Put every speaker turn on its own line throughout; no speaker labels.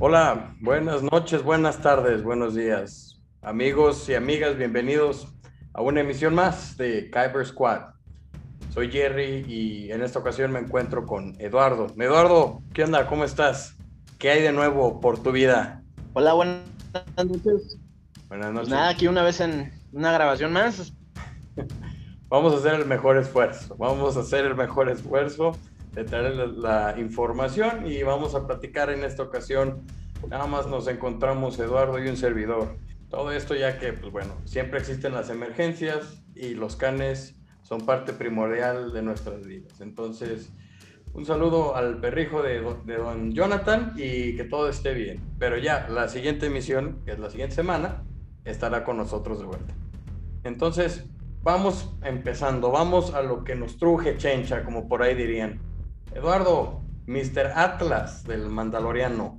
Hola, buenas noches, buenas tardes, buenos días. Amigos y amigas, bienvenidos a una emisión más de Kyber Squad. Soy Jerry y en esta ocasión me encuentro con Eduardo. Eduardo, ¿qué onda? ¿Cómo estás? ¿Qué hay de nuevo por tu vida?
Hola, buenas noches.
Buenas noches.
Pues nada, aquí una vez en una grabación más.
Vamos a hacer el mejor esfuerzo. Vamos a hacer el mejor esfuerzo de traer la, la información y vamos a platicar en esta ocasión. Nada más nos encontramos Eduardo y un servidor. Todo esto ya que, pues bueno, siempre existen las emergencias y los canes son parte primordial de nuestras vidas. Entonces, un saludo al perrijo de, de, don Jonathan y que todo esté bien. Pero ya, la siguiente emisión, que es la siguiente semana, estará con nosotros de vuelta. Entonces, vamos empezando, vamos a lo que nos truje chencha, como por ahí dirían. Eduardo, Mr. Atlas del Mandaloriano,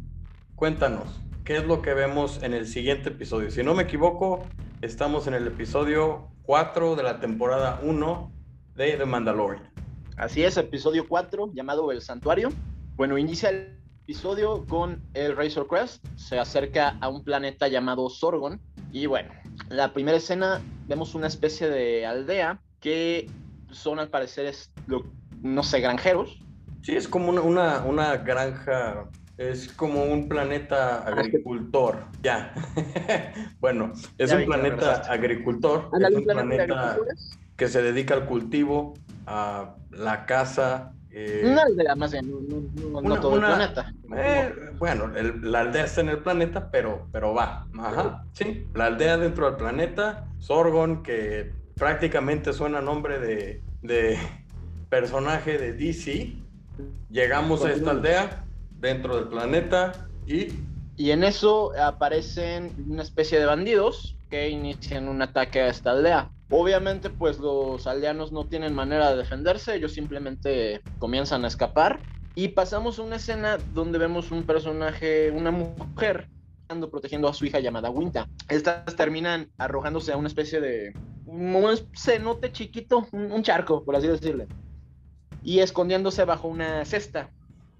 cuéntanos, ¿qué es lo que vemos en el siguiente episodio? Si no me equivoco, estamos en el episodio 4 de la temporada 1 de The Mandalorian.
Así es, episodio 4, llamado El Santuario. Bueno, inicia el episodio con el Razor Crest, se acerca a un planeta llamado Sorgon, y bueno, la primera escena vemos una especie de aldea que son al parecer, es, no sé, granjeros,
Sí, es como una, una, una granja, es como un planeta agricultor. Ya. bueno, es
Ya
un planeta agricultor, es
un planeta
que se dedica al cultivo, a la caza. eh,
Una aldea más bien, no, no- no- todo
una-
el planeta.
eh, bueno, el- la aldea está en el planeta, pero, pero va. Ajá, sí. La aldea dentro del planeta, Sorgon, que prácticamente suena nombre de, de personaje de DC. Llegamos a esta aldea dentro del planeta y
Y en eso aparecen una especie de bandidos que inician un ataque a esta aldea. Obviamente, pues los aldeanos no tienen manera de defenderse, ellos simplemente comienzan a escapar. Y pasamos a una escena donde vemos un personaje, una mujer, ando protegiendo a su hija llamada Winta. Estas terminan arrojándose a una especie de. un cenote chiquito, un, un charco, por así decirle. Y escondiéndose bajo una cesta.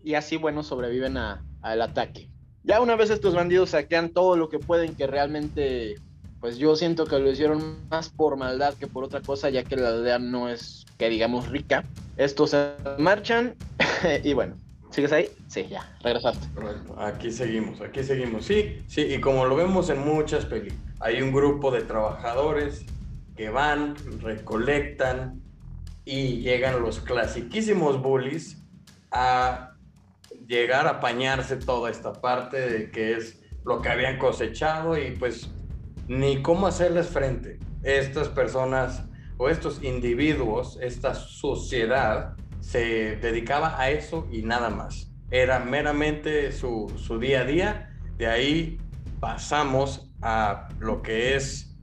Y así, bueno, sobreviven a- al ataque. Ya una vez estos bandidos saquean todo lo que pueden, que realmente, pues yo siento que lo hicieron más por maldad que por otra cosa, ya que la aldea no es, que digamos, rica. Estos se marchan y bueno, ¿sigues ahí? Sí, ya, regresaste.
aquí seguimos, aquí seguimos. Sí, sí, y como lo vemos en muchas películas, hay un grupo de trabajadores que van, recolectan y llegan los clasiquísimos bullies a llegar a apañarse toda esta parte de que es lo que habían cosechado y pues ni cómo hacerles frente. Estas personas o estos individuos, esta sociedad, se dedicaba a eso y nada más. Era meramente su, su día a día. De ahí pasamos a lo que es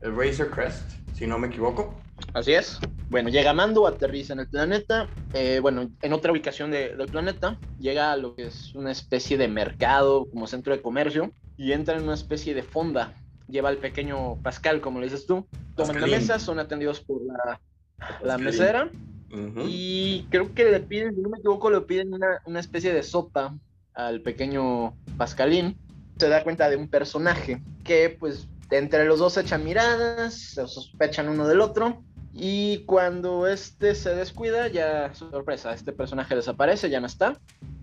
el Razor Crest, si no me equivoco.
Así es. Bueno, llega Mando, aterriza en el planeta. eh, bueno, en otra ubicación de- del planeta, llega a lo que es una especie de mercado, como centro de comercio, y entra en una especie de fonda. Lleva al pequeño Pascal, como le dices tú. Toman la mesa, son atendidos por la, mesera. Y creo que le piden, si no me equivoco, le piden una, una especie de sopa al pequeño Pascalín. Se da cuenta de un personaje que, pues, entre los dos echan miradas, se sospechan uno del otro. Y cuando este se descuida, ya sorpresa, este personaje desaparece, ya no está.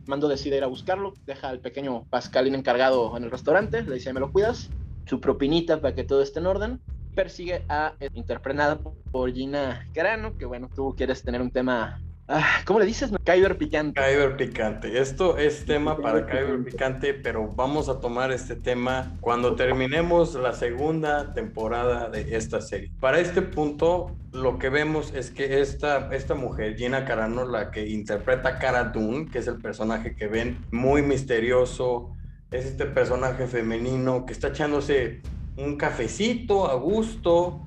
Mando decide ir a buscarlo, deja al pequeño Pascalín encargado en el restaurante, le dice, ¿me lo cuidas? Su propinita para que todo esté en orden. Persigue a, interpretada por Gina Carano, que bueno, tú quieres tener un tema, ah, ¿cómo le dices? Kyber picante.
Kyber picante. Esto es tema para Kyber picante, pero vamos a tomar este tema cuando terminemos la segunda temporada de esta serie. Para este punto, lo que vemos es que esta, esta mujer, Gina Carano, la que interpreta a Cara Dune, que es el personaje que ven muy misterioso, es este personaje femenino que está echándose un cafecito a gusto.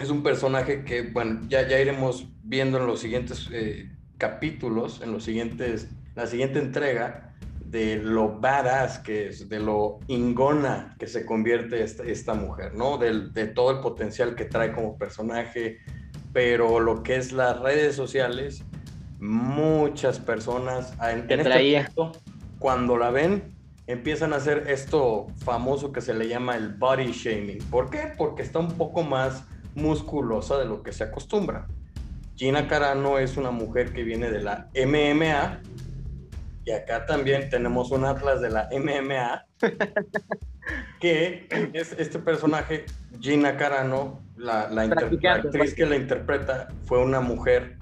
Es un personaje que, bueno, ya, ya iremos viendo en los siguientes eh, capítulos, en los siguientes, la siguiente entrega, de lo badass que es, de lo ingona que se convierte esta, esta mujer, ¿no? Del, de todo el potencial que trae como personaje, pero lo que es las redes sociales, muchas personas en, en este punto, cuando la ven, empiezan a hacer esto famoso que se le llama el body shaming. ¿Por qué? Porque está un poco más musculosa de lo que se acostumbra. Gina Carano es una mujer que viene de la MMA y acá también tenemos un atlas de la MMA que es este personaje, Gina Carano, la, la, actriz que la interpreta fue una mujer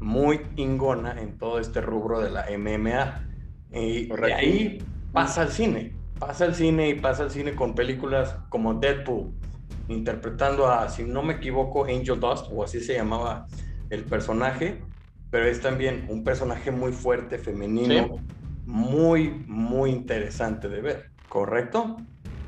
muy ingona en todo este rubro de la MMA. Y de ahí pasa al cine, pasa al cine y pasa al cine con películas como Deadpool, interpretando a, si no me equivoco, Angel Dust, o así se llamaba el personaje, pero es también un personaje muy fuerte, femenino, muy, muy interesante de ver, ¿correcto?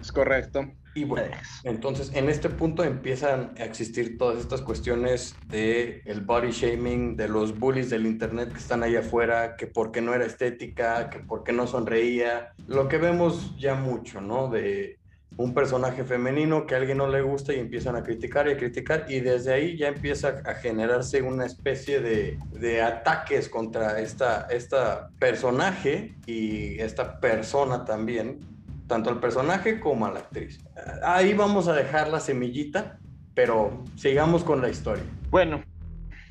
Es correcto.
Y bueno, entonces en este punto empiezan a existir todas estas cuestiones de el body shaming, de los bullies del internet que están ahí afuera, que por qué no era estética, que por qué no sonreía, lo que vemos ya mucho, ¿no? De un personaje femenino que a alguien no le gusta y empiezan a criticar y a criticar y desde ahí ya empieza a generarse una especie de, de ataques contra esta, esta personaje y esta persona también tanto al personaje como a la actriz. Ahí vamos a dejar la semillita, pero sigamos con la historia.
Bueno,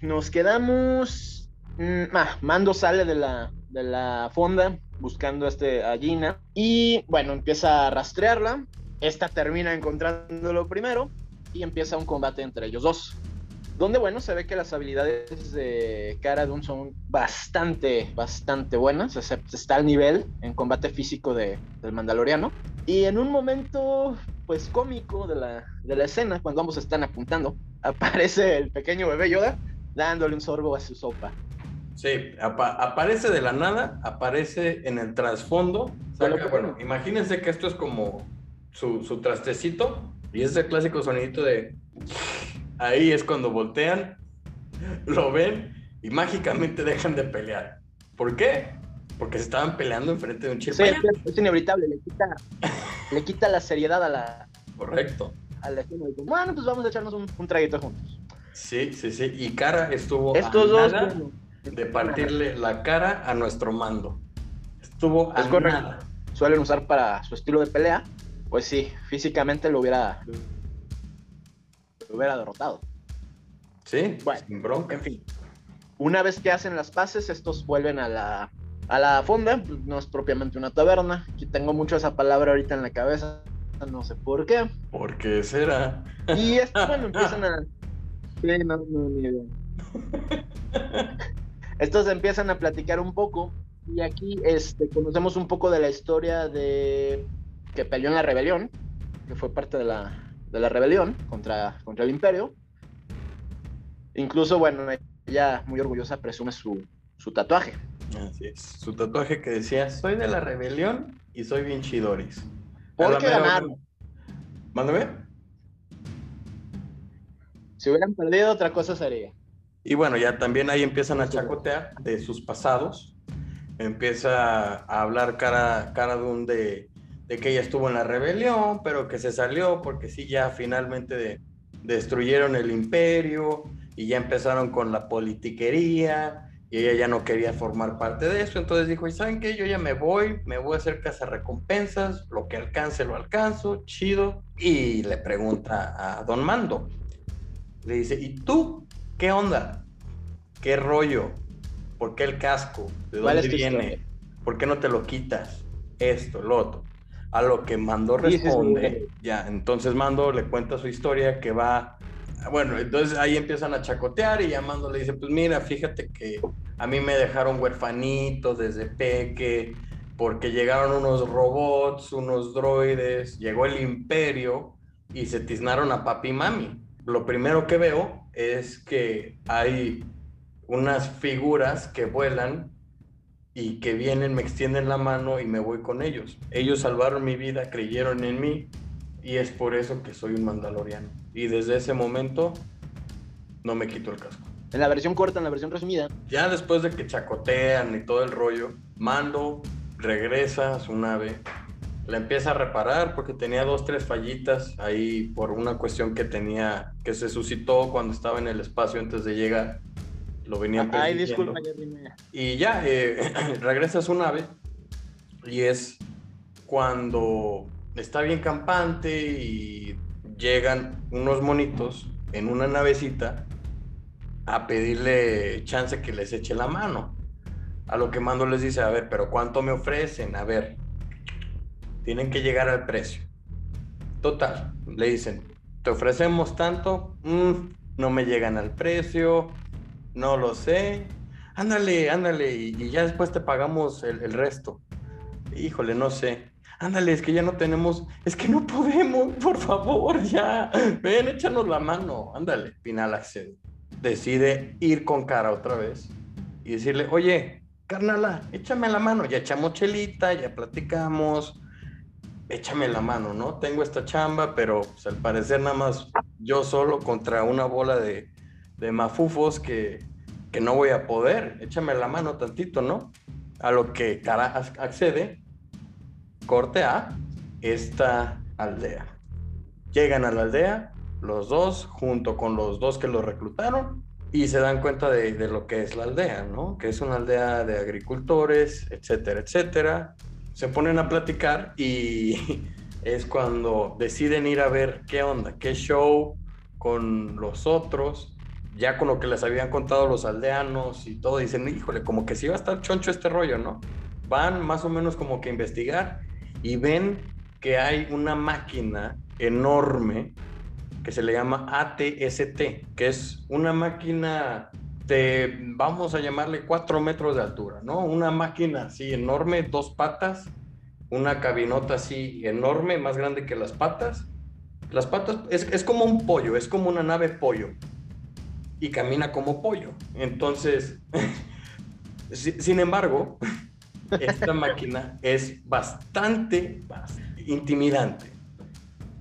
nos quedamos... Mm, ah, Mando sale de la, de la fonda buscando a, este, a Gina y bueno, empieza a rastrearla. Esta termina encontrándolo primero y empieza un combate entre ellos dos donde bueno, se ve que las habilidades de Cara Dune son bastante, bastante buenas, está al nivel en combate físico de, del Mandaloriano. Y en un momento, pues cómico de la, de la escena, cuando ambos están apuntando, aparece el pequeño bebé Yoda dándole un sorbo a su sopa.
Sí, aparece de la nada, aparece en el trasfondo. bueno, imagínense que esto es como su, su trastecito y es el clásico sonidito de ahí es cuando voltean, lo ven y mágicamente dejan de pelear. ¿Por qué? Porque se estaban peleando enfrente de un.
Sí, es inevitable, le quita, le quita la seriedad a la.
Correcto.
A la bueno, pues vamos a echarnos un, traguito juntos.
Sí, sí, sí. Y Cara estuvo Estos a dos, nada de partirle la cara a nuestro mando. Estuvo a nada.
Suelen usar para su estilo de pelea. Pues sí, físicamente lo hubiera hubiera derrotado.
Sí, bueno, sin bronca.
En fin, una vez que hacen las paces, estos vuelven a la, a la fonda, no es propiamente una taberna. Aquí tengo mucho esa palabra ahorita en la cabeza, no sé por qué.
¿Por qué será?
Y estos, bueno, empiezan a... no, no, ni idea. Estos empiezan a platicar un poco y aquí este, conocemos un poco de la historia de que peleó en la rebelión, que fue parte de la, de la rebelión contra, contra el imperio. Incluso, bueno, ella muy orgullosa presume su, su tatuaje.
Así es, su tatuaje que decía, soy de la rebelión y soy bien chidoris.
Porque ganaron.
Mándame.
Si hubieran perdido, otra cosa sería.
Y bueno, ya también ahí empiezan a chacotear de sus pasados. Empieza a hablar cara, cara de un de de que ella estuvo en la rebelión, pero que se salió porque sí, ya finalmente destruyeron el imperio y ya empezaron con la politiquería y ella ya no quería formar parte de eso, entonces dijo, ¿y saben qué? Yo ya me voy, me voy a hacer casa recompensas, lo que alcance lo alcanzo, chido, y le pregunta a Don Mando, le dice, ¿y tú qué onda? ¿Qué rollo? ¿Por qué el casco? ¿De dónde viene? ¿Por qué no te lo quitas? Esto, lo otro. A lo que Mando responde, ya, entonces Mando le cuenta su historia que va, bueno, entonces ahí empiezan a chacotear y ya Mando le dice, pues mira, fíjate que a mí me dejaron huerfanito desde peque, porque llegaron unos robots, unos droides, llegó el imperio y se tiznaron a papi y mami. Lo primero que veo es que hay unas figuras que vuelan y que vienen, me extienden la mano y me voy con ellos. Ellos salvaron mi vida, creyeron en mí y es por eso que soy un mandaloriano. Y desde ese momento no me quito el casco.
En la versión corta, en la versión resumida.
Ya después de que chacotean y todo el rollo, Mando regresa a su nave, la empieza a reparar porque tenía dos, tres fallitas ahí por una cuestión que tenía, que se suscitó cuando estaba en el espacio antes de llegar lo venían
Ay, disculpa,
Y ya, eh, regresa a su nave y es cuando está bien campante y llegan unos monitos en una navecita a pedirle chance que les eche la mano. A lo que Mando les dice, a ver, pero ¿cuánto me ofrecen? A ver, tienen que llegar al precio. Total, le dicen, te ofrecemos tanto, mm, no me llegan al precio, no lo sé, ándale, ándale, y, ya después te pagamos el, el resto. Híjole, no sé ándale, es que ya no tenemos, es que no podemos, por favor, ya, ven, échanos la mano, ándale. Pinal accede. Decide ir con cara otra vez y decirle, oye, carnala, échame la mano, ya echamos chelita, ya platicamos, échame la mano, ¿no? Tengo esta chamba, pero pues, al parecer nada más yo solo contra una bola de, de mafufos que, que no voy a poder, échame la mano tantito, ¿no? A lo que cara accede corte a esta aldea. Llegan a la aldea, los dos, junto con los dos que los reclutaron, y se dan cuenta de, de, lo que es la aldea, ¿no? Que es una aldea de agricultores, etcétera, etcétera. Se ponen a platicar y es cuando deciden ir a ver qué onda, qué show con los otros, ya con lo que les habían contado los aldeanos y todo, dicen, híjole, como que sí va a estar choncho este rollo, ¿no? Van más o menos como que a investigar y ven que hay una máquina enorme que se le llama ATST, que es una máquina de, vamos a llamarle 4 metros de altura, ¿no? Una máquina así enorme, dos patas, una cabinota así enorme, más grande que las patas. Las patas es, es como un pollo, es como una nave pollo y camina como pollo. Entonces, sin embargo, esta máquina es bastante, intimidante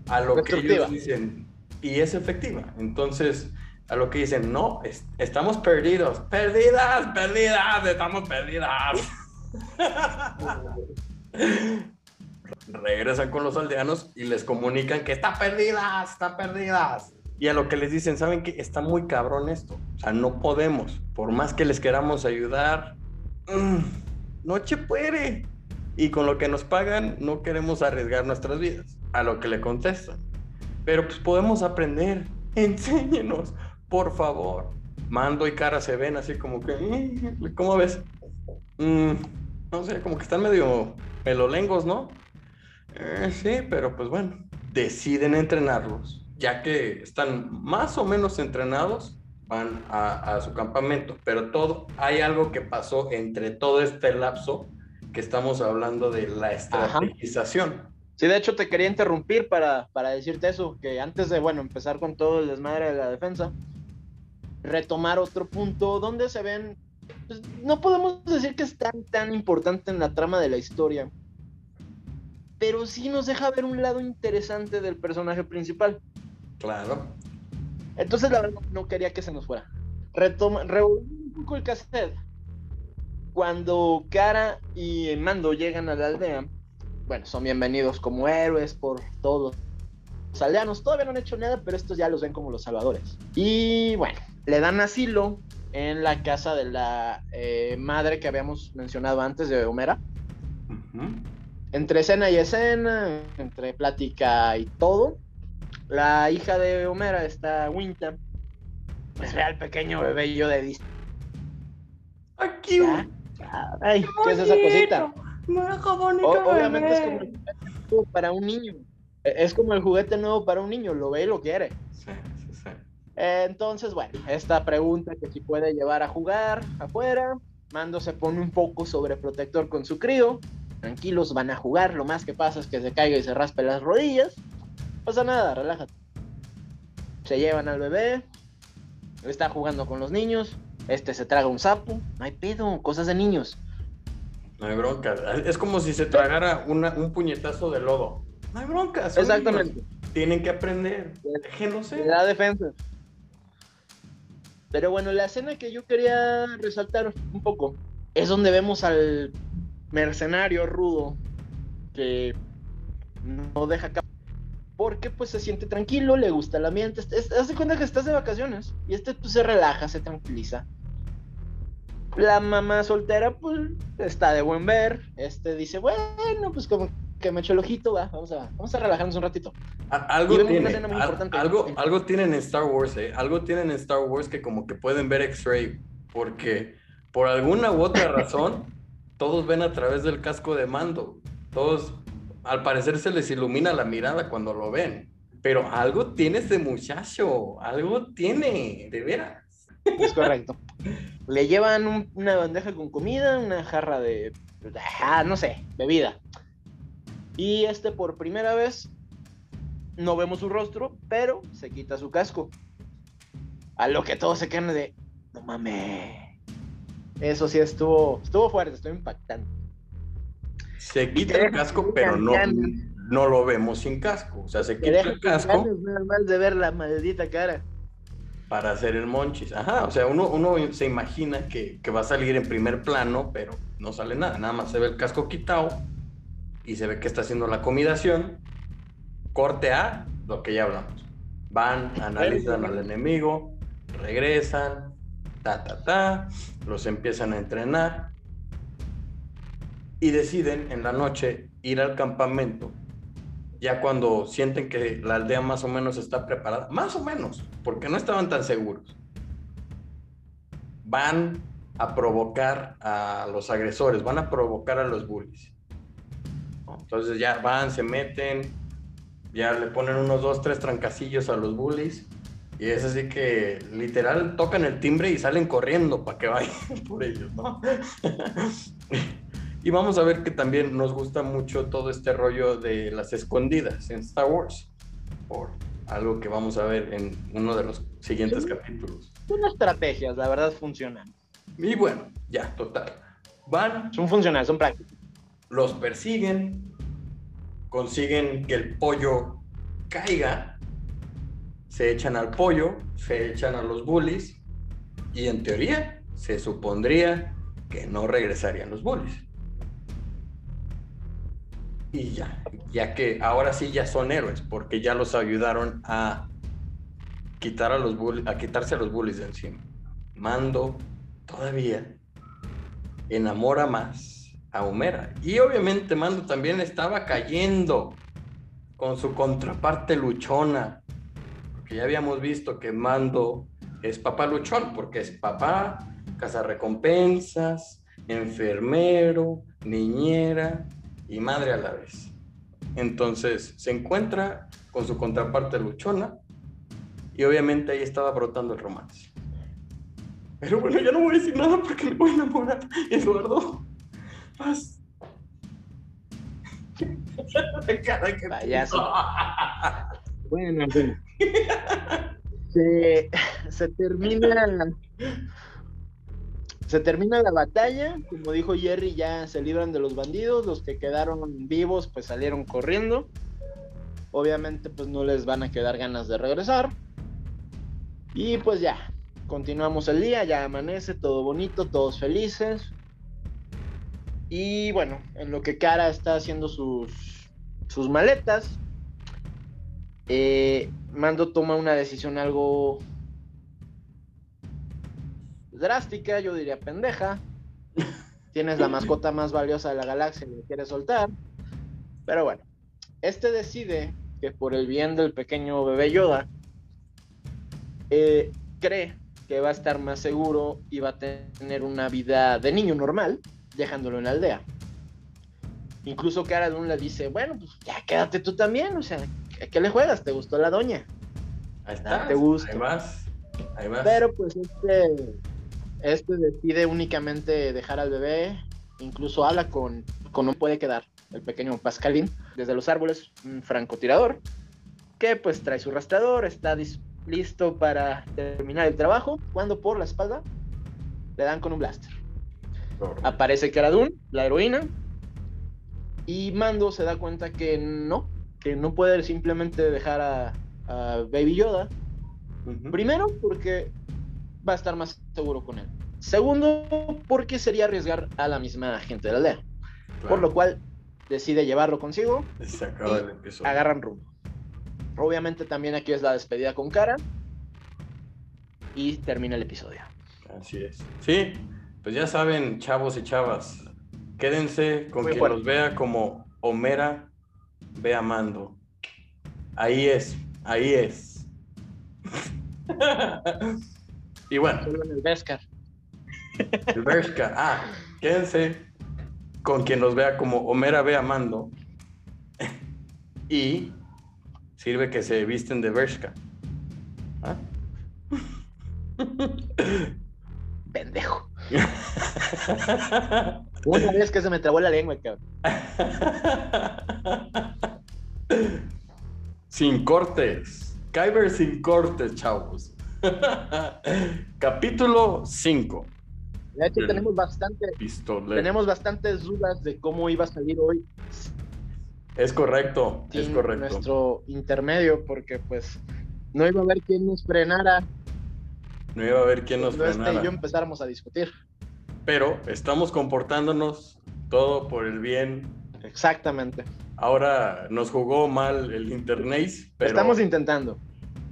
a lo que ellos dicen y es efectiva. Entonces, a lo que dicen, no, estamos perdidos, perdidas, perdidas, estamos perdidas. Regresan con los aldeanos y les comunican que está perdidas, está perdidas. Y a lo que les dicen, ¿saben que Está muy cabrón esto. O sea, no podemos. Por más que les queramos ayudar, mm, noche puede. Y con lo que nos pagan no queremos arriesgar nuestras vidas. A lo que le contestan. Pero pues podemos aprender. Enséñenos, por favor. Mando y cara se ven así como que, mm, ¿cómo ves? Mm, no sé, como que están medio pelolengos, ¿no? Eh, sí, pero pues bueno, deciden entrenarlos, ya que están más o menos entrenados, van a, su campamento, pero todo, hay algo que pasó entre todo este lapso que estamos hablando de la estrategización.
Sí, de hecho te quería interrumpir para, para decirte eso, que antes de, bueno, empezar con todo el desmadre de la defensa, retomar otro punto donde se ven, pues, no podemos decir que es tan, tan importante en la trama de la historia, pero sí nos deja ver un lado interesante del personaje principal.
Claro.
Entonces, la verdad, no quería que se nos fuera. Retoma, un poco el cassette. Cuando Cara y Mando llegan a la aldea, bueno, son bienvenidos como héroes por todos los aldeanos. Todavía no han hecho nada, pero estos ya los ven como los salvadores. Y bueno, le dan asilo en la casa de la eh, madre que habíamos mencionado antes de Homera. Entre escena y escena, entre plática y todo, la hija de Homera, está Winta, es real pequeño bebé yo de Disney.
Aquí.
Ay, ¿qué, es esa cosita? obviamente es como el para un niño. E, es como el juguete nuevo para un niño, lo ve y lo quiere. Sí, sí, sí. entonces, bueno, esta pregunta que si puede llevar a jugar afuera. Mando se pone un poco sobreprotector con su crío. Tranquilos, van a jugar. Lo más que pasa es que se caiga y se raspe las rodillas pasa nada, relájate. Se llevan al bebé, está jugando con los niños, este se traga un sapo, no hay pedo, cosas de niños.
No hay bronca. Es como si se tragara un puñetazo de lodo. No hay bronca.
Exactamente.
Tienen que aprender.
Déjense. La defensa. Pero bueno, la escena que yo quería resaltar un poco es donde vemos al mercenario rudo que no deja porque pues se siente tranquilo, le gusta el ambiente, hace cuenta que estás de vacaciones y este pues se relaja, se tranquiliza. La mamá soltera pues está de buen ver, este dice, bueno, pues como que me echo el ojito, va, vamos a, vamos a relajarnos un ratito.
algo, tiene, algo, algo tienen en Star Wars, ¿eh? Algo tienen en Star Wars que como que pueden ver X-Ray, porque por alguna u otra razón, todos ven a través del casco de mando. Todos, al parecer, se les ilumina la mirada cuando lo ven. Pero algo tiene ese muchacho, algo tiene, de veras.
Es correcto. Le llevan una bandeja con comida, una jarra de, ah, no sé, bebida. Y este por primera vez no vemos su rostro, pero se quita su casco. A lo que todos se quedan de, no mames. Eso sí estuvo, estuvo fuerte, estuvo impactante.
Se quita el casco, pero no, no lo vemos sin casco. O sea, se quita el casco.
Nada de ver la maldita cara.
Para hacer el monchis. Ajá, o sea, uno, uno se imagina que, que va a salir en primer plano, pero no sale nada. Nada más se ve el casco quitado y se ve que está haciendo la acomodación. Corte A, lo que ya hablamos. Van, analizan al enemigo, regresan, ta, ta, ta, los empiezan a entrenar y deciden en la noche ir al campamento. Ya cuando sienten que la aldea más o menos está preparada, más o menos, porque no estaban tan seguros, van a provocar a los agresores, van a provocar a los bullies. Entonces ya van, se meten, ya le ponen unos dos, tres trancacillos a los bullies. Y es así que literal tocan el timbre y salen corriendo para que vayan por ellos, ¿no? y vamos a ver que también nos gusta mucho todo este rollo de las escondidas en Star Wars. Por algo que vamos a ver en uno de los siguientes capítulos.
Son estrategias, la verdad funcionan.
Y bueno, ya, total. Van.
Son funcionales, son prácticas
los persiguen, consiguen que el pollo caiga, se echan al pollo, se echan a los bullies y en teoría se supondría que no regresarían los bullies. Y ya, ya que ahora sí ya son héroes porque ya los ayudaron a quitar a los a quitarse a los bullies de encima. Mando todavía enamora más a Homera. Y obviamente Mando también estaba cayendo con su contraparte luchona. Porque ya habíamos visto que Mando es papá luchón, porque es papá, recompensas enfermero, niñera y madre a la vez. Entonces se encuentra con su contraparte luchona y obviamente ahí estaba brotando el romance. Pero bueno, ya no voy a decir nada porque me voy a enamorar, Eduardo. Paz.
Payaso. bueno, Se, se termina se termina la batalla, como dijo Jerry, ya se libran de los bandidos, los que quedaron vivos pues salieron corriendo. Obviamente pues no les van a quedar ganas de regresar. Y pues ya, continuamos el día, ya amanece, todo bonito, todos felices. Y bueno, en lo que Cara está haciendo sus, sus maletas, eh, Mando toma una decisión algo drástica, yo diría pendeja. Tienes la mascota más valiosa de la galaxia y le quieres soltar. Pero bueno, este decide que por el bien del pequeño bebé Yoda, eh, cree que va a estar más seguro y va a tener una vida de niño normal dejándolo en la aldea. Incluso Cara Dune le dice, bueno, pues ya quédate tú también, o sea, ¿a qué le juegas? ¿Te gustó la doña?
Ahí está.
¿Te gusta?
Ahí vas. Ahí vas.
Pero pues este, este decide únicamente dejar al bebé, incluso habla con, con no puede quedar, el pequeño Pascalín, desde los árboles, un francotirador, que pues trae su rastrador, está listo para terminar el trabajo, cuando por la espalda le dan con un blaster. Aparece Cara la heroína, y Mando se da cuenta que no, que no puede simplemente dejar a, Baby Yoda. Primero, porque va a estar más seguro con él. Segundo, porque sería arriesgar a la misma gente de la aldea. Por lo cual decide llevarlo consigo.
Se acaba el episodio.
Agarran rumbo. Obviamente también aquí es la despedida con cara. Y termina el episodio.
Así es. Sí, pues ya saben, chavos y chavas, quédense con quien los vea como Homera ve amando. Ahí es, ahí es. y bueno.
Solo en el Vescar.
El Bershka. Ah, quédense con quien nos vea como Homera ve amando. y sirve que se visten de Bershka. ¿Ah?
Pendejo. Una vez que se me trabó la lengua, cabrón.
Sin cortes. Kyber sin cortes, chavos. Capítulo 5.
De hecho, tenemos bastante,
Pistolero.
tenemos bastantes dudas de cómo iba a salir hoy
Es correcto, es correcto.
nuestro intermedio, porque pues no iba a haber quien nos frenara
No iba a haber quién nos
este
frenara.
y yo empezáramos a discutir.
Pero estamos comportándonos todo por el bien.
Exactamente.
Ahora nos jugó mal el internet, pero
Estamos intentando.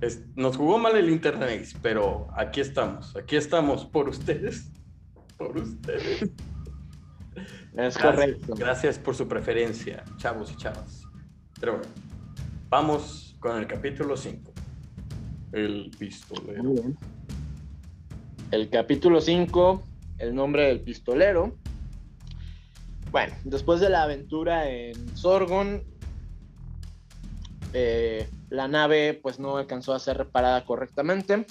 Es- nos jugó mal el internet, pero aquí estamos, aquí estamos por ustedes, por ustedes.
Es
Gracias,
correcto.
Gracias por su preferencia, chavos y chavas. Pero bueno, vamos con el capítulo 5. El pistolero.
El capítulo 5, el nombre del pistolero. Bueno, después de la aventura en Sorgon, eh, la nave pues no alcanzó a ser reparada correctamente.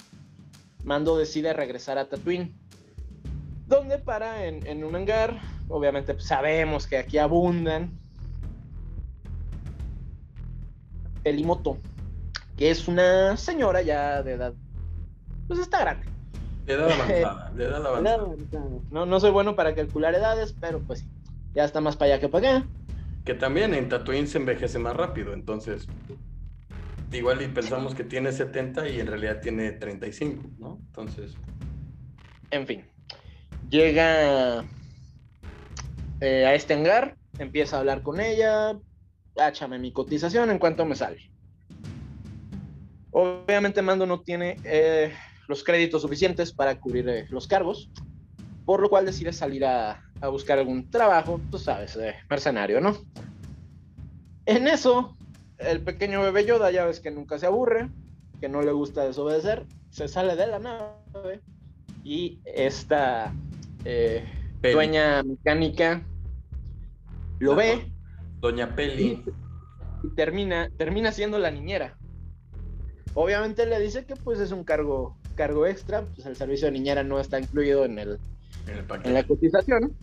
Mando decide regresar a Tatooine, donde para en, en un hangar, obviamente pues, sabemos que aquí abundan Elimoto, que es una señora ya de edad, pues está grande.
De edad avanzada, de edad avanzada.
No, no soy bueno para calcular edades, pero pues sí, ya está más para allá que para acá.
Que también en Tatooine se envejece más rápido, entonces igual y pensamos que tiene 70 y en realidad tiene 35, ¿no? Entonces,
En fin, llega eh, a este hangar, empieza a hablar con ella, áchame mi cotización en cuanto me sale. Obviamente Mando no tiene eh, los créditos suficientes para cubrir eh, los cargos, por lo cual decide salir a, a buscar algún trabajo, tú sabes, eh, mercenario, ¿no? En eso, el pequeño bebé Yoda, ya ves que nunca se aburre, que no le gusta desobedecer, se sale de la nave y esta eh, dueña mecánica lo ve
Doña Peli,
y termina, termina siendo la niñera. Obviamente le dice que pues es un cargo, cargo extra, pues el servicio de niñera no está incluido en, el,
en el paquete.
en la cotización.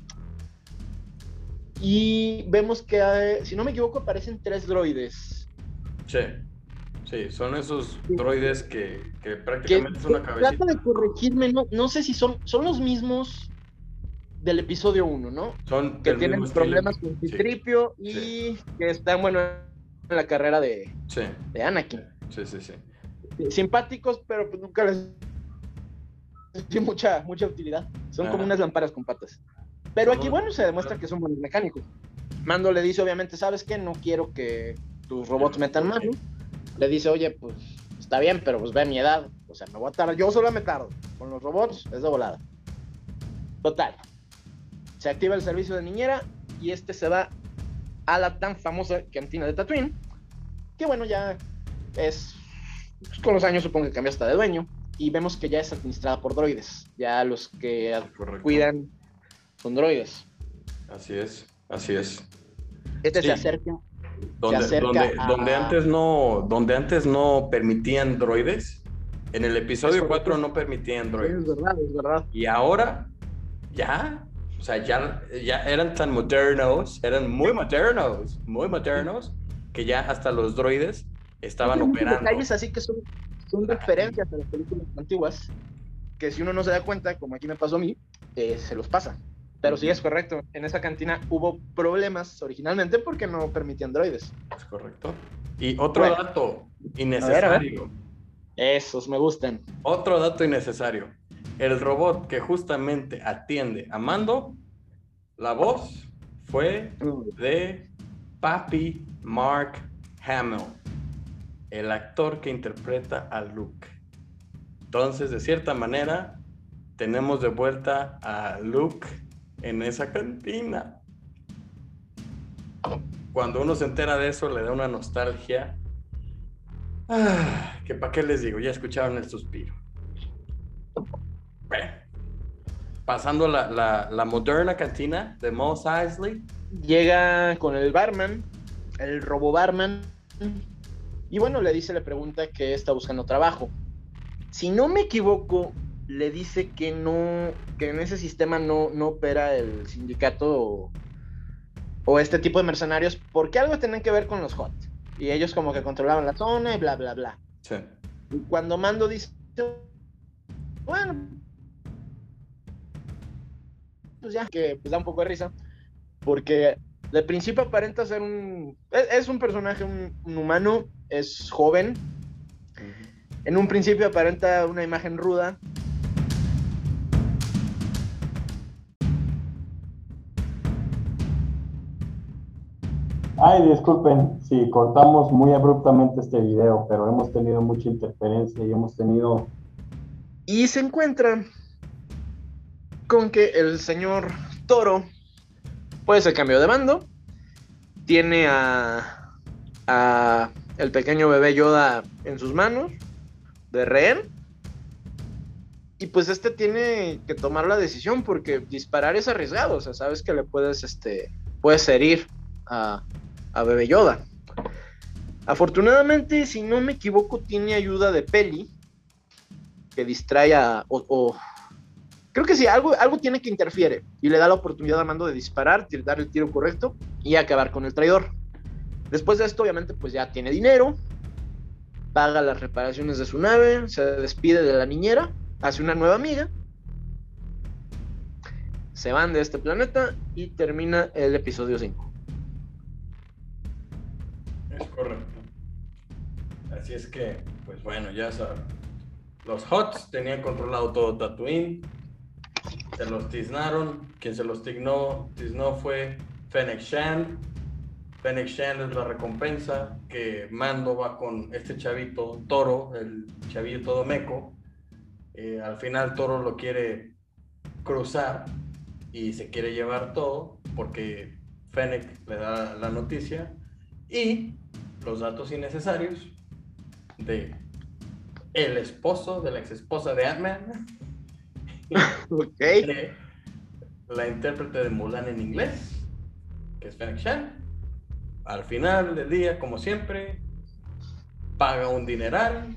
Y vemos que, eh, si no me equivoco, aparecen tres droides.
Sí, sí, son esos
Sí.
droides que, que
Que,
prácticamente es una
que
cabecita.
trata de corregirme, no, no sé si son, son los mismos del episodio 1, ¿no?
Son
que tienen
estilo.
problemas con
Sí,
Citripio y
sí.
que están, bueno, en la carrera de,
Sí,
de Anakin.
sí, sí, sí.
Simpáticos, pero pues nunca les dio mucha, mucha utilidad. Son como unas lámparas con patas. Pero aquí,
Son-
bueno, se demuestra que son buenos mecánicos. Mando le dice, obviamente, ¿sabes qué? No quiero que tus robots metan mano. Le dice, oye, pues está bien, pero pues ve mi edad. O sea, me voy a tardar. Yo solo me tardo. Con los robots es de volada. Total. Se activa el servicio de niñera y este se va a la tan famosa cantina de Tatooine. Que bueno, ya es. pues, con los años supongo que cambia hasta de dueño. Y vemos que ya es administrada por droides. Ya los que
Correcto.
cuidan son droides.
Así es, así es.
Este
Sí.
se acerca.
Donde, donde,
a-
donde antes no, donde antes no permitían droides, en el
Es
episodio
correcto.
4 no permitían
Es
droides.
verdad, es verdad.
Y ahora, ya, o sea, ya, ya eran tan modernos, eran muy modernos, muy modernos, que ya hasta los droides estaban
Hay
operando.
detalles así que son, son referencias a las películas antiguas que si uno no se da cuenta, como aquí me pasó a mí, eh, se los pasa. Pero sí es correcto, en esa cantina hubo problemas originalmente porque no permitían droides.
Es correcto. Y otro
Bueno.
dato
A
innecesario.
Esos me gustan.
Otro dato innecesario. El robot que justamente atiende a Mando, la voz fue de Papi Mark Hamill, el actor que interpreta a Luke. Entonces, de cierta manera, tenemos de vuelta a Luke en esa cantina. cuando uno se entera de eso, le da una nostalgia. Ah, que para qué les digo, ya escucharon el suspiro. Pasando la, la, la moderna cantina de Moss Eisley.
Llega con el barman, el robo barman, y bueno, le dice, le pregunta que está buscando trabajo. Si no me equivoco, le dice que no, que en ese sistema no, no opera el sindicato o, este tipo de mercenarios, porque algo tienen que ver con los HOT. Y ellos como que controlaban la zona y bla, bla, bla.
Sí.
Y cuando Mando dice, bueno, pues ya, que pues da un poco de risa, porque de principio aparenta ser un, es, un personaje, un, un, humano, es joven, en un principio aparenta una imagen ruda,
Ay, disculpen si cortamos muy abruptamente este video, pero hemos tenido mucha interferencia y hemos tenido...
Y se encuentra con que el señor Toro, pues se cambió de bando, tiene a, a el pequeño bebé Yoda en sus manos, de rehén, y pues este tiene que tomar la decisión porque disparar es arriesgado, o sea, sabes que le puedes, este, puedes herir a, a Bebe Yoda. Afortunadamente, si no me equivoco, tiene ayuda de Peli, que distrae a... O, creo que sí, algo, algo tiene que interfiere y le da la oportunidad a Mando de disparar, dar el tiro correcto y acabar con el traidor. Después de esto, obviamente, pues ya tiene dinero, paga las reparaciones de su nave, se despide de la niñera, hace una nueva amiga, se van de este planeta y termina el episodio 5.
Es correcto. Así es que, pues bueno, ya saben. Los HOTS tenían controlado todo Tatooine. Se los tiznaron. Quien se los tiznó, tiznó fue Fennec Shan. Fennec Shan es la recompensa que Mando va con este chavito Toro, el chavito todo meco. Eh, al final Toro lo quiere cruzar y se quiere llevar todo porque Fennec le da la noticia y los datos innecesarios de el esposo de la ex esposa de Ant-Man. La intérprete de Mulan en inglés, que es Fennec Shan. Al final del día, como siempre, paga un dineral,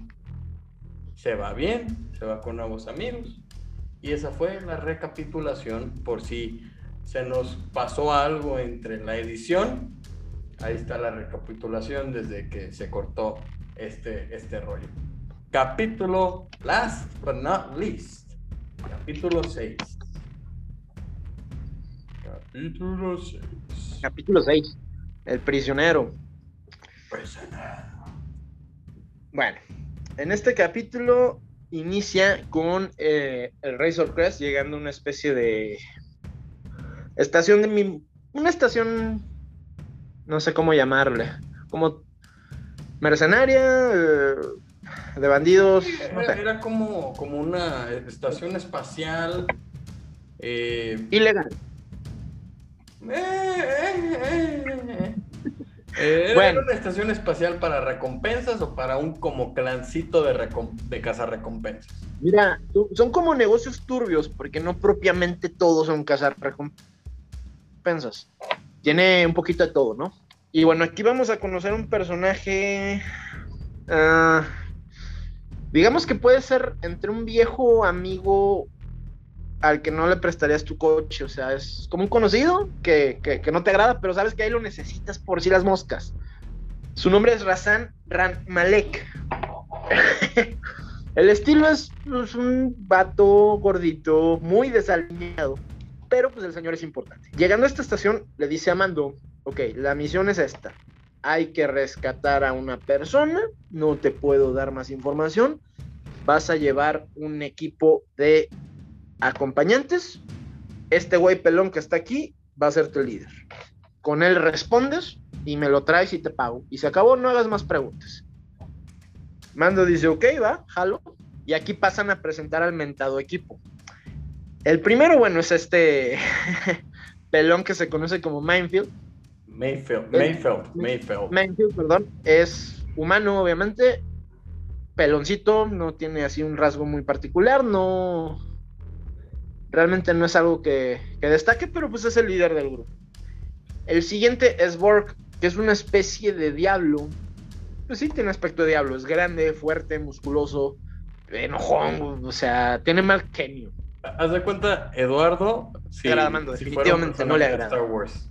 se va bien, se va con nuevos amigos. Y esa fue la recapitulación por si se nos pasó algo entre la edición Ahí está la recapitulación desde que se cortó este, este rollo. Capítulo last but not least. Capítulo 6. Capítulo 6.
Capítulo 6. El prisionero.
Prisionero.
Bueno, en este capítulo inicia con eh, el Razor Crest llegando a una especie de estación de mi, una estación no sé cómo llamarle, como mercenaria, eh, de bandidos.
Era, como, como una estación espacial. Eh,
Ilegal.
Eh, ¿Era una estación espacial para recompensas o para un como clancito de, de recompensas?
Mira, son como negocios turbios, porque no propiamente todos son cazar recompensas tiene un poquito de todo, ¿no? Y bueno, aquí vamos a conocer un personaje, ah, digamos que puede ser entre un viejo amigo al que no le prestarías tu coche, o sea, es como un conocido que, no te agrada, pero sabes que ahí lo necesitas por si las moscas. Su nombre es Razan Ran Malek. El estilo es, es, un vato gordito, muy desalineado pero pues el señor es importante. Llegando a esta estación, le dice a Mando, ok, la misión es esta. Hay que rescatar a una persona, no te puedo dar más información. Vas a llevar un equipo de acompañantes. Este güey pelón que está aquí va a ser tu líder. Con él respondes y me lo traes y te pago. Y se acabó, no hagas más preguntas. Mando dice, ok, va, jalo. Y aquí pasan a presentar al mentado equipo. El primero, bueno, es este pelón que se conoce como Minefield.
Mayfield, Mayfield, Mayfield.
Mayfield, perdón, es humano, obviamente, peloncito, no tiene así un rasgo muy particular, no. Realmente no es algo que, que destaque, pero pues es el líder del grupo. El siguiente es Borg, que es una especie de diablo. Pues sí, tiene aspecto de diablo, es grande, fuerte, musculoso, enojón, o sea, tiene mal genio.
Haz de cuenta, Eduardo.
Sí, Mando, definitivamente no le agrada. Star Wars.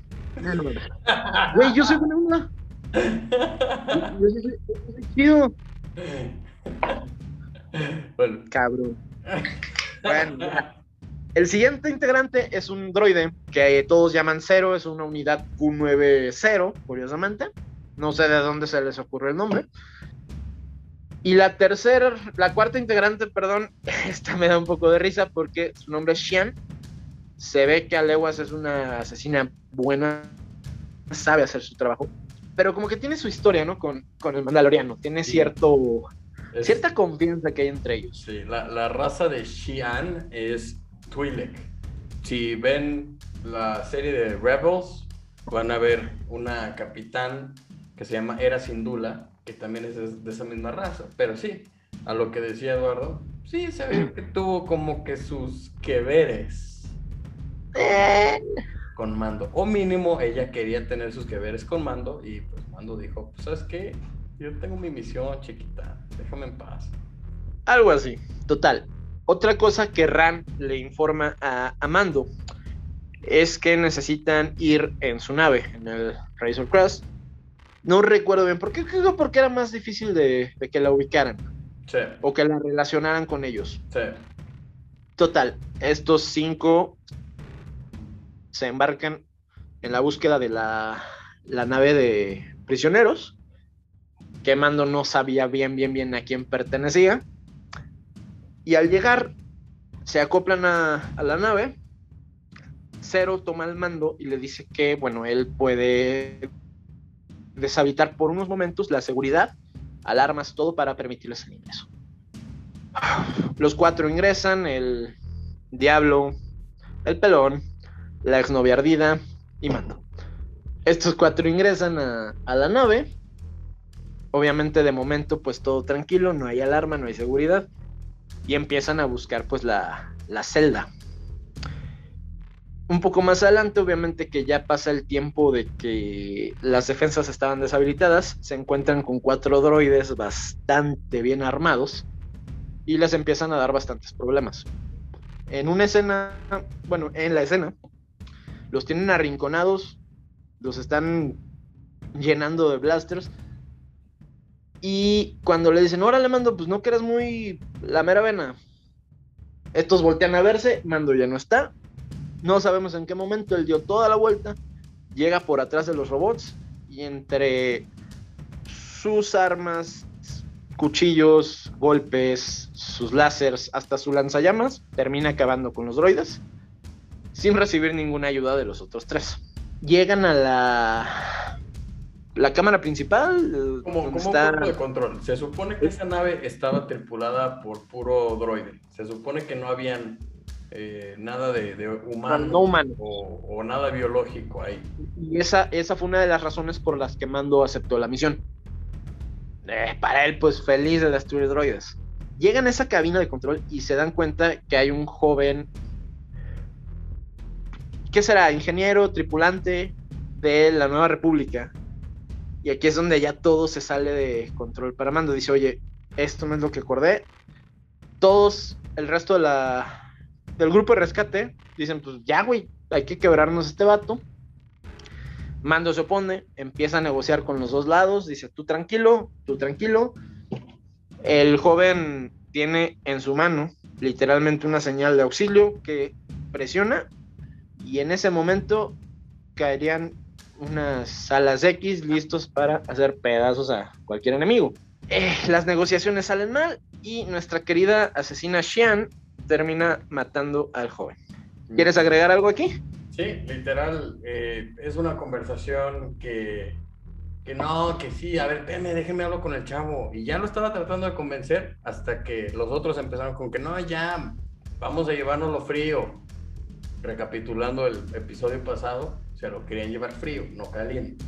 Güey, yo soy buena onda. Yo soy, yo soy chido. Bueno. Cabrón. Bueno, El siguiente integrante es un droide que todos llaman Cero, es una unidad Q90, curiosamente. No sé de dónde se les ocurre el nombre. Y la tercera, la cuarta integrante, perdón, esta me da un poco de risa porque su nombre es Xian. Se ve que Alewas es una asesina buena, sabe hacer su trabajo, pero como que tiene su historia, ¿no? Con, con el Mandaloriano, tiene cierto, cierta confianza que hay entre ellos.
Sí, la, la raza de Xian es Twi'lek. Si ven la serie de Rebels, van a ver una capitán que se llama Era Sindula, que también es de esa misma raza. Pero sí, a lo que decía Eduardo, sí se ve que tuvo como que sus que veres con Mando. O mínimo ella quería tener sus que veres con Mando y pues Mando dijo, pues sabes qué, yo tengo mi misión chiquita, déjame en paz.
Algo así, total. Otra cosa que Ran le informa a, a Mando es que necesitan ir en su nave, en el Razor Crest, no recuerdo bien. ¿Por qué? Porque era más difícil de, que la ubicaran.
Sí.
O que la relacionaran con ellos.
Sí.
Total, estos cinco se embarcan en la búsqueda de la, la nave de prisioneros. Que Mando no sabía bien, bien, bien a quién pertenecía. Y al llegar, se acoplan a, a la nave. Cero toma el mando y le dice que, bueno, él puede deshabitar por unos momentos la seguridad, alarmas, todo para permitirles el ingreso. Los cuatro ingresan, el Diablo, el Pelón, la exnovia ardida y Mando. Estos cuatro ingresan a, la nave. Obviamente de momento pues todo tranquilo, no hay alarma, no hay seguridad. Y empiezan a buscar pues la, la celda un poco más adelante, obviamente que ya pasa el tiempo de que las defensas estaban deshabilitadas, se encuentran con cuatro droides bastante bien armados y les empiezan a dar bastantes problemas. En una escena, bueno, en la escena, los tienen arrinconados, los están llenando de blasters. Y cuando le dicen, órale, mando, pues no que muy la mera vena. Estos voltean a verse, mando ya no está, no sabemos en qué momento él dio toda la vuelta, llega por atrás de los robots y entre sus armas, cuchillos, golpes, sus láseres, hasta su lanzallamas, termina acabando con los droides sin recibir ninguna ayuda de los otros tres. Llegan a la la cámara principal.
Como, como está... de control. Se supone que esa nave estaba tripulada por puro droide. Se supone que no habían eh, nada de, humano, O, nada biológico ahí.
Y esa, esa fue una de las razones por las que Mando aceptó la misión. Eh, para él, pues feliz de destruir droides. Llegan a esa cabina de control y se dan cuenta que hay un joven. ¿Qué será? Ingeniero, tripulante de la Nueva República. Y aquí es donde ya todo se sale de control para Mando. Dice, oye, esto no es lo que acordé. Todos, el resto de la, del grupo de rescate dicen, pues ya, güey, hay que quebrarnos este vato. Mando se opone, empieza a negociar con los dos lados, dice, tú tranquilo, tú tranquilo. El joven tiene en su mano literalmente una señal de auxilio que presiona y en ese momento caerían unas alas X listos para hacer pedazos a cualquier enemigo. Eh, las negociaciones salen mal y nuestra querida asesina Xian termina matando al joven. ¿Quieres agregar algo aquí?
Sí, literal, eh, es una conversación que, que no, que sí, a ver, espérame, déjeme hablar con el chavo. Y ya lo estaba tratando de convencer hasta que los otros empezaron con que no, ya, vamos a llevárnoslo frío. Recapitulando el episodio pasado, se lo querían llevar frío, no caliente.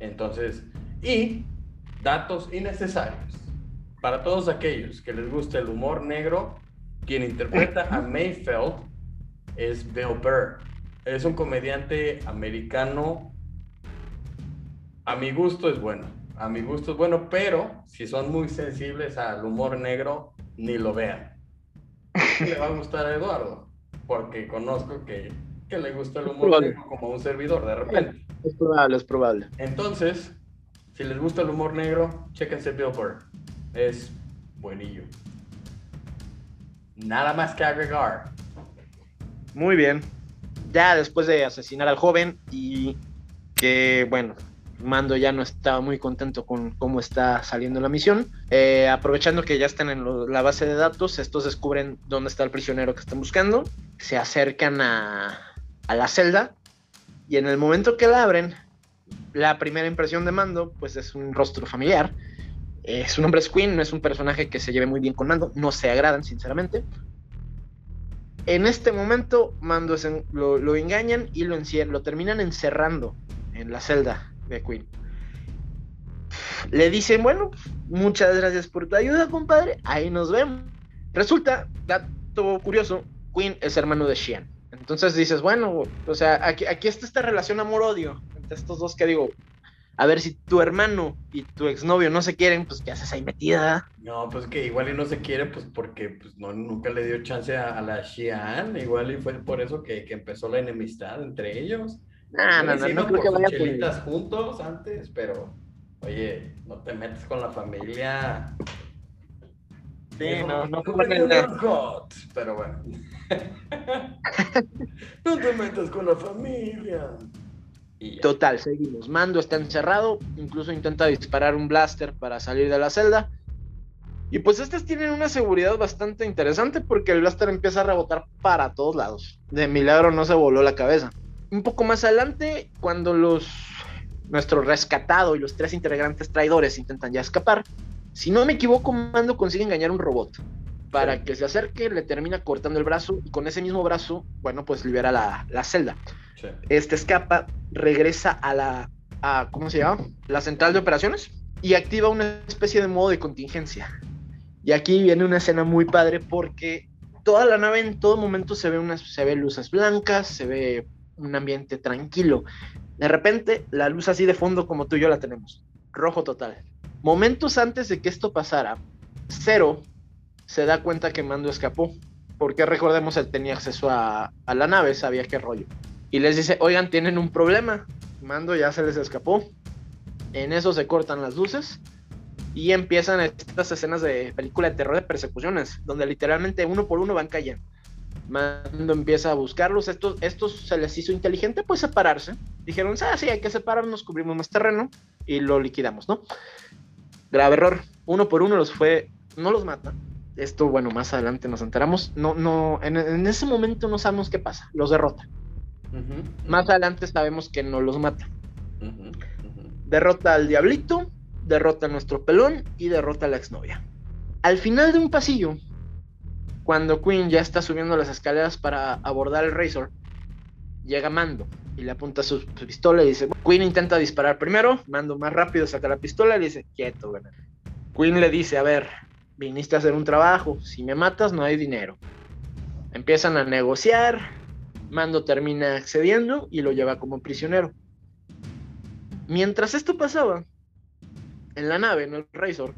Entonces, y datos innecesarios. Para todos aquellos que les gusta el humor negro, quien interpreta a Mayfeld es Bill Burr. Es un comediante americano. A mi gusto es bueno. A mi gusto es bueno, pero si son muy sensibles al humor negro, ni lo vean. Le va a gustar a Eduardo, porque conozco que, que le gusta el humor negro como un servidor de repente.
Es probable, es probable.
Entonces, si les gusta el humor negro, chéquense Bill Burr. Es buenillo. Nada más que agregar.
Muy bien. Ya después de asesinar al joven y que, bueno, Mando ya no estaba muy contento con cómo está saliendo la misión. Eh, aprovechando que ya están en la base de datos, estos descubren dónde está el prisionero que están buscando. Se acercan a, a la celda y en el momento que la abren, la primera impresión de Mando, pues es un rostro familiar. Eh, su nombre es Queen, no es un personaje que se lleve muy bien con Mando, no se agradan, sinceramente. En este momento, Mando lo, engañan y lo, lo terminan encerrando en la celda de Queen. Le dicen, bueno, muchas gracias por tu ayuda, compadre. Ahí nos vemos. Resulta, dato curioso, Queen es hermano de Shian. Entonces dices, bueno, o sea, aquí, aquí está esta relación amor-odio entre estos dos que digo, a ver si tu hermano y tu exnovio no se quieren, pues ¿qué haces ahí metida?
No, pues que igual y no se quiere, pues porque pues, no, nunca le dio chance a, a la Xian. Igual y fue por eso que, que empezó la enemistad entre ellos.
Ah, no, no, no creo que
por chelitas juntos antes, pero oye, no te metes con la familia.
Sí,
Dijo,
no, no
"Tú
fue
tenías
buena
los gots", Pero bueno. no te metas con la familia.
Total, seguimos. Mando está encerrado, incluso intenta disparar un blaster para salir de la celda. Y pues estas tienen una seguridad bastante interesante porque el blaster empieza a rebotar para todos lados. De milagro no se voló la cabeza. Un poco más adelante, cuando los nuestro rescatado y los tres integrantes traidores intentan ya escapar, si no me equivoco, Mando consigue engañar un robot para que se acerque, le termina cortando el brazo y con ese mismo brazo, bueno, pues libera la, la celda
Sí.
este escapa, regresa a la, a, ¿cómo se llama? La central de operaciones y activa una especie de modo de contingencia. Y aquí viene una escena muy padre porque toda la nave en todo momento se ve, unas, se ve luces blancas, se ve un ambiente tranquilo. De repente, la luz así de fondo como tú y yo la tenemos, rojo total. Momentos antes de que esto pasara, Cero se da cuenta que Mando escapó, porque recordemos, él tenía acceso a, la nave, sabía qué rollo y les dice, oigan, tienen un problema. Mando ya se les escapó. En eso se cortan las luces y empiezan estas escenas de película de terror de persecuciones, donde literalmente uno por uno van cayendo. Mando empieza a buscarlos. Estos, estos se les hizo inteligente, pues separarse. Dijeron, ah, sí, hay que separarnos, cubrimos más terreno y lo liquidamos, ¿no? Grave error. Uno por uno los fue, no los mata. Esto, bueno, más adelante nos enteramos. No, no, en, en ese momento no sabemos qué pasa. Los derrota. Más adelante sabemos que no los mata. Derrota al diablito, derrota a nuestro pelón y derrota a la exnovia. Al final de un pasillo, cuando Queen ya está subiendo las escaleras para abordar el Razor, llega Mando y le apunta su, pistola y dice, Queen intenta disparar primero, Mando más rápido saca la pistola y le dice, quieto, güey". Queen le dice, a ver, viniste a hacer un trabajo, si me matas no hay dinero. Empiezan a negociar, Mando termina accediendo y lo lleva como prisionero. Mientras esto pasaba, en la nave, en el Razor,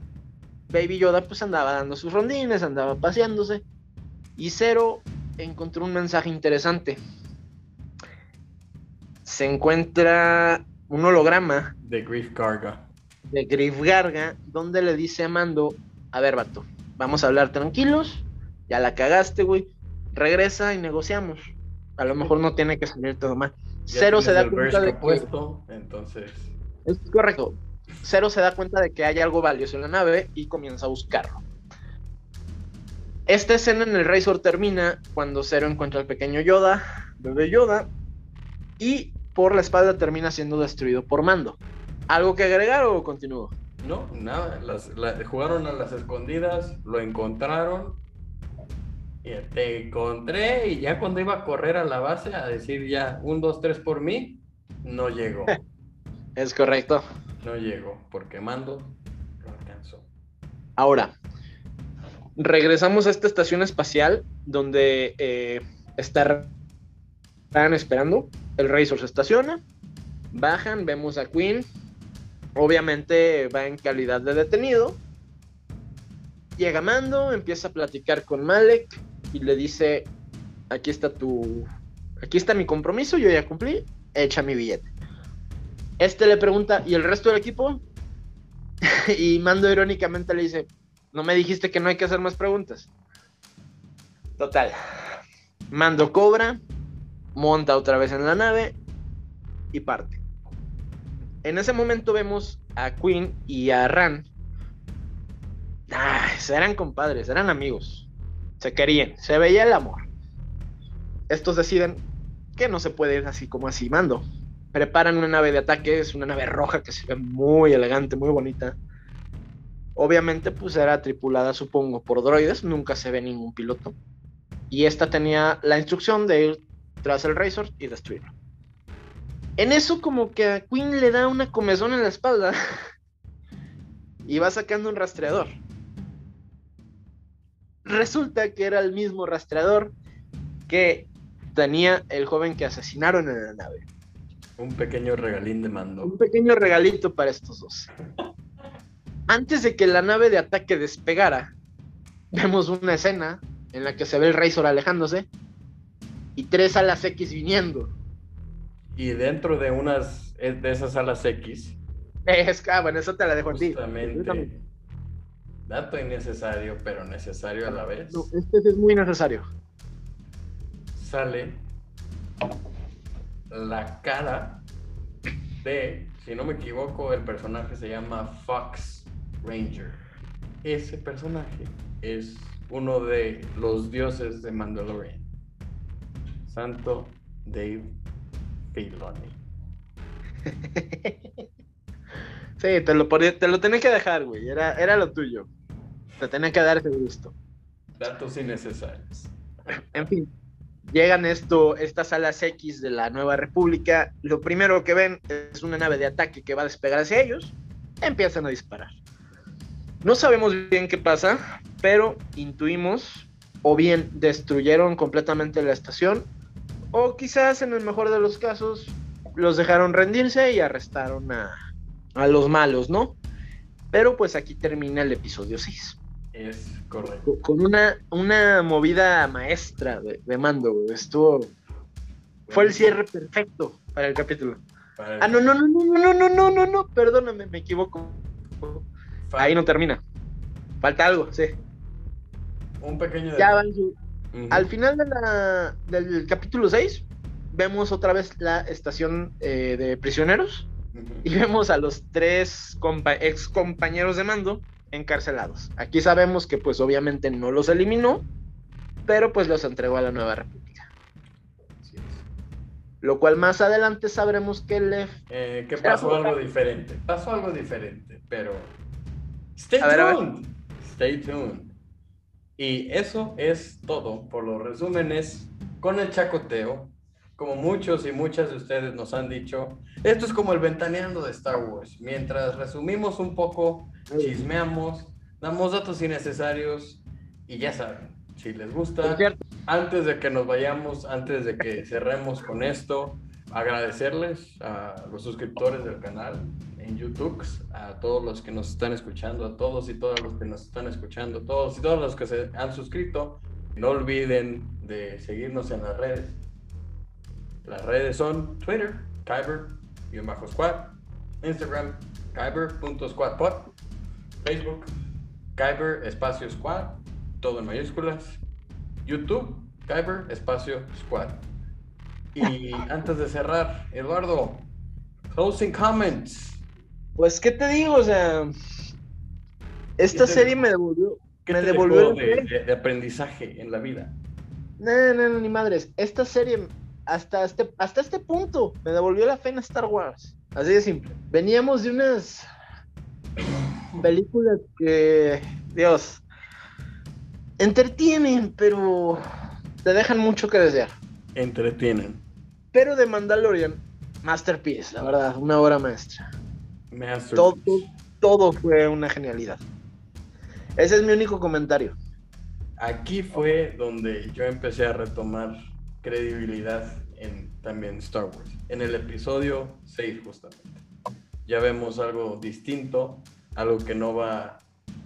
Baby Yoda pues andaba dando sus rondines, andaba paseándose, y Zero encontró un mensaje interesante. Se encuentra un holograma
De Grief Garga.
de Griff Garga, donde le dice a Mando, a ver, vato, vamos a hablar tranquilos, ya la cagaste, güey, regresa y negociamos. A lo mejor no tiene que salir todo mal.
Ya
Cero se da cuenta de que...
puesto, entonces.
Es correcto. Cero se da cuenta de que hay algo valioso en la nave y comienza a buscarlo. Esta escena en el Razor termina cuando Cero encuentra al pequeño Yoda, bebé Yoda, y por la espalda termina siendo destruido por Mando. ¿Algo que agregar o continúo?
No, nada. Las, la- jugaron a las escondidas, lo encontraron. Y te encontré y ya cuando iba a correr a la base a decir ya un, dos, tres por mí, no llegó.
Es correcto.
No llegó, porque Mando no alcanzó.
Ahora, regresamos a esta estación espacial donde eh, está- están esperando. El Razor se estaciona, bajan, vemos a Queen. Obviamente va en calidad de detenido. Llega Mando, empieza a platicar con Malek y le dice: Aquí está tu. Aquí está mi compromiso, yo ya cumplí, echa mi billete. Este le pregunta: ¿y el resto del equipo? y Mando irónicamente le dice: no me dijiste que no hay que hacer más preguntas. Total. Mando cobra, monta otra vez en la nave y parte. En ese momento vemos a Queen y a Ran. Ah, eran compadres, eran amigos. Se querían, se veía el amor. Estos deciden que no se puede ir así como así. Mando. Preparan una nave de ataque, es una nave roja que se ve muy elegante, muy bonita. Obviamente, pues era tripulada, supongo, por droides. Nunca se ve ningún piloto. Y esta tenía la instrucción de ir tras el Razor y destruirlo. En eso, como que a Queen le da una comezón en la espalda. y va sacando un rastreador. Resulta que era el mismo rastreador que tenía el joven que asesinaron en la nave.
Un pequeño regalín de Mando.
Un pequeño regalito para estos dos. Antes de que la nave de ataque despegara, vemos una escena en la que se ve el Razor alejándose y tres alas X viniendo.
Y dentro de unas eh, de esas alas X,
Es, ah, bueno, eso te la dejo a ti.
justamente, dato innecesario, pero necesario a la vez,
No, este es muy necesario.
sale la cara de, si no me equivoco, el personaje se llama Fox Ranger. Ese personaje es uno de los dioses de Mandalorian. Santo Dave Filoni.
Sí, te lo, te lo tenía que dejar, güey. Era, era lo tuyo. Te tenía que dar ese gusto.
Datos innecesarios.
En fin, llegan esto, estas alas X de la Nueva República. Lo primero que ven es una nave de ataque que va a despegar hacia ellos. Empiezan a disparar. No sabemos bien qué pasa, pero intuimos o bien destruyeron completamente la estación o quizás en el mejor de los casos los dejaron rendirse y arrestaron a, a los malos, ¿no? Pero pues aquí termina el episodio 6
Es correcto.
co- con una, una movida maestra de, de mando, güey. Estuvo. Fue el cierre perfecto para el capítulo.
Para-
Ah, no, no, no, no, no, no, no, no, no, perdóname, me equivoco. Ahí no termina. Falta algo, sí.
Un pequeño
Ya van su- Al final de la, del capítulo 6, vemos otra vez la estación eh, de prisioneros y vemos a los tres compa- ex compañeros de mando encarcelados. Aquí sabemos que pues obviamente no los eliminó, pero pues los entregó a la Nueva República.
Así es.
Lo cual más adelante sabremos que le...
Eh, que pasó algo diferente. Pasó algo diferente, pero. Stay
A ver, a ver.
tuned. Stay tuned. Y eso es todo por los resúmenes con el chacoteo. Como muchos y muchas de ustedes nos han dicho, esto es como el ventaneando de Star Wars. Mientras resumimos un poco, chismeamos, damos datos innecesarios y ya saben, si les gusta, antes de que nos vayamos, antes de que cerremos con esto, agradecerles a los suscriptores del canal en YouTube, a todos los que nos están escuchando, a todos y todas los que nos están escuchando, todos y todos los que se han suscrito. No olviden de seguirnos en las redes. Las redes son Twitter, Kyber-Squad, Instagram, Kyber.squadpod, Facebook, Kyber Espacio Squad, todo en mayúsculas, YouTube, Kyber Espacio Squad. Y antes de cerrar, Eduardo, closing comments.
Pues, ¿qué te digo? O sea, esta
¿Qué te-
serie me devolvió...
¿Qué
Me
te
devolvió
de, de- de aprendizaje en la vida?
No, no, no, ni madres. Esta serie, hasta este, hasta este punto, me devolvió la fe en Star Wars. Así de simple. Veníamos de unas películas que, Dios, entretienen, pero te dejan mucho que desear.
Entretienen.
Pero de Mandalorian Masterpiece, la verdad, una obra maestra. Todo, todo fue una genialidad. Ese es mi único comentario.
Aquí fue donde yo empecé a retomar credibilidad en también Star Wars. En el episodio 6 justamente. Ya vemos algo distinto, algo que no va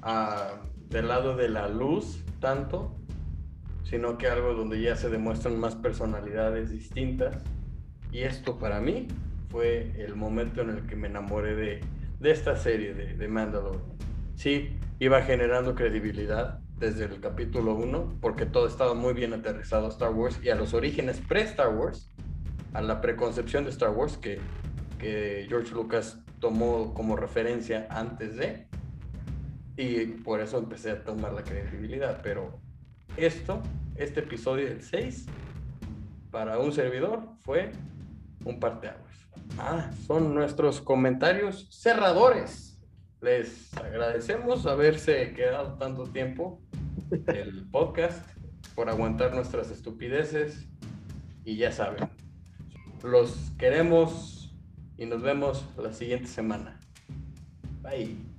a, del lado de la luz tanto, sino que algo donde ya se demuestran más personalidades distintas. Y esto para mí fue el momento en el que me enamoré de, de esta serie de, de Mandalorian. Sí, iba generando credibilidad desde el capítulo 1, porque todo estaba muy bien aterrizado a Star Wars y a los orígenes pre-Star Wars, a la preconcepción de Star Wars que, que George Lucas tomó como referencia antes de, y por eso empecé a tomar la credibilidad. Pero esto, este episodio del 6, para un servidor fue un parteaguas. Ah, son nuestros comentarios cerradores. Les agradecemos haberse quedado tanto tiempo el podcast por aguantar nuestras estupideces y ya saben, los queremos y nos vemos la siguiente semana. Bye.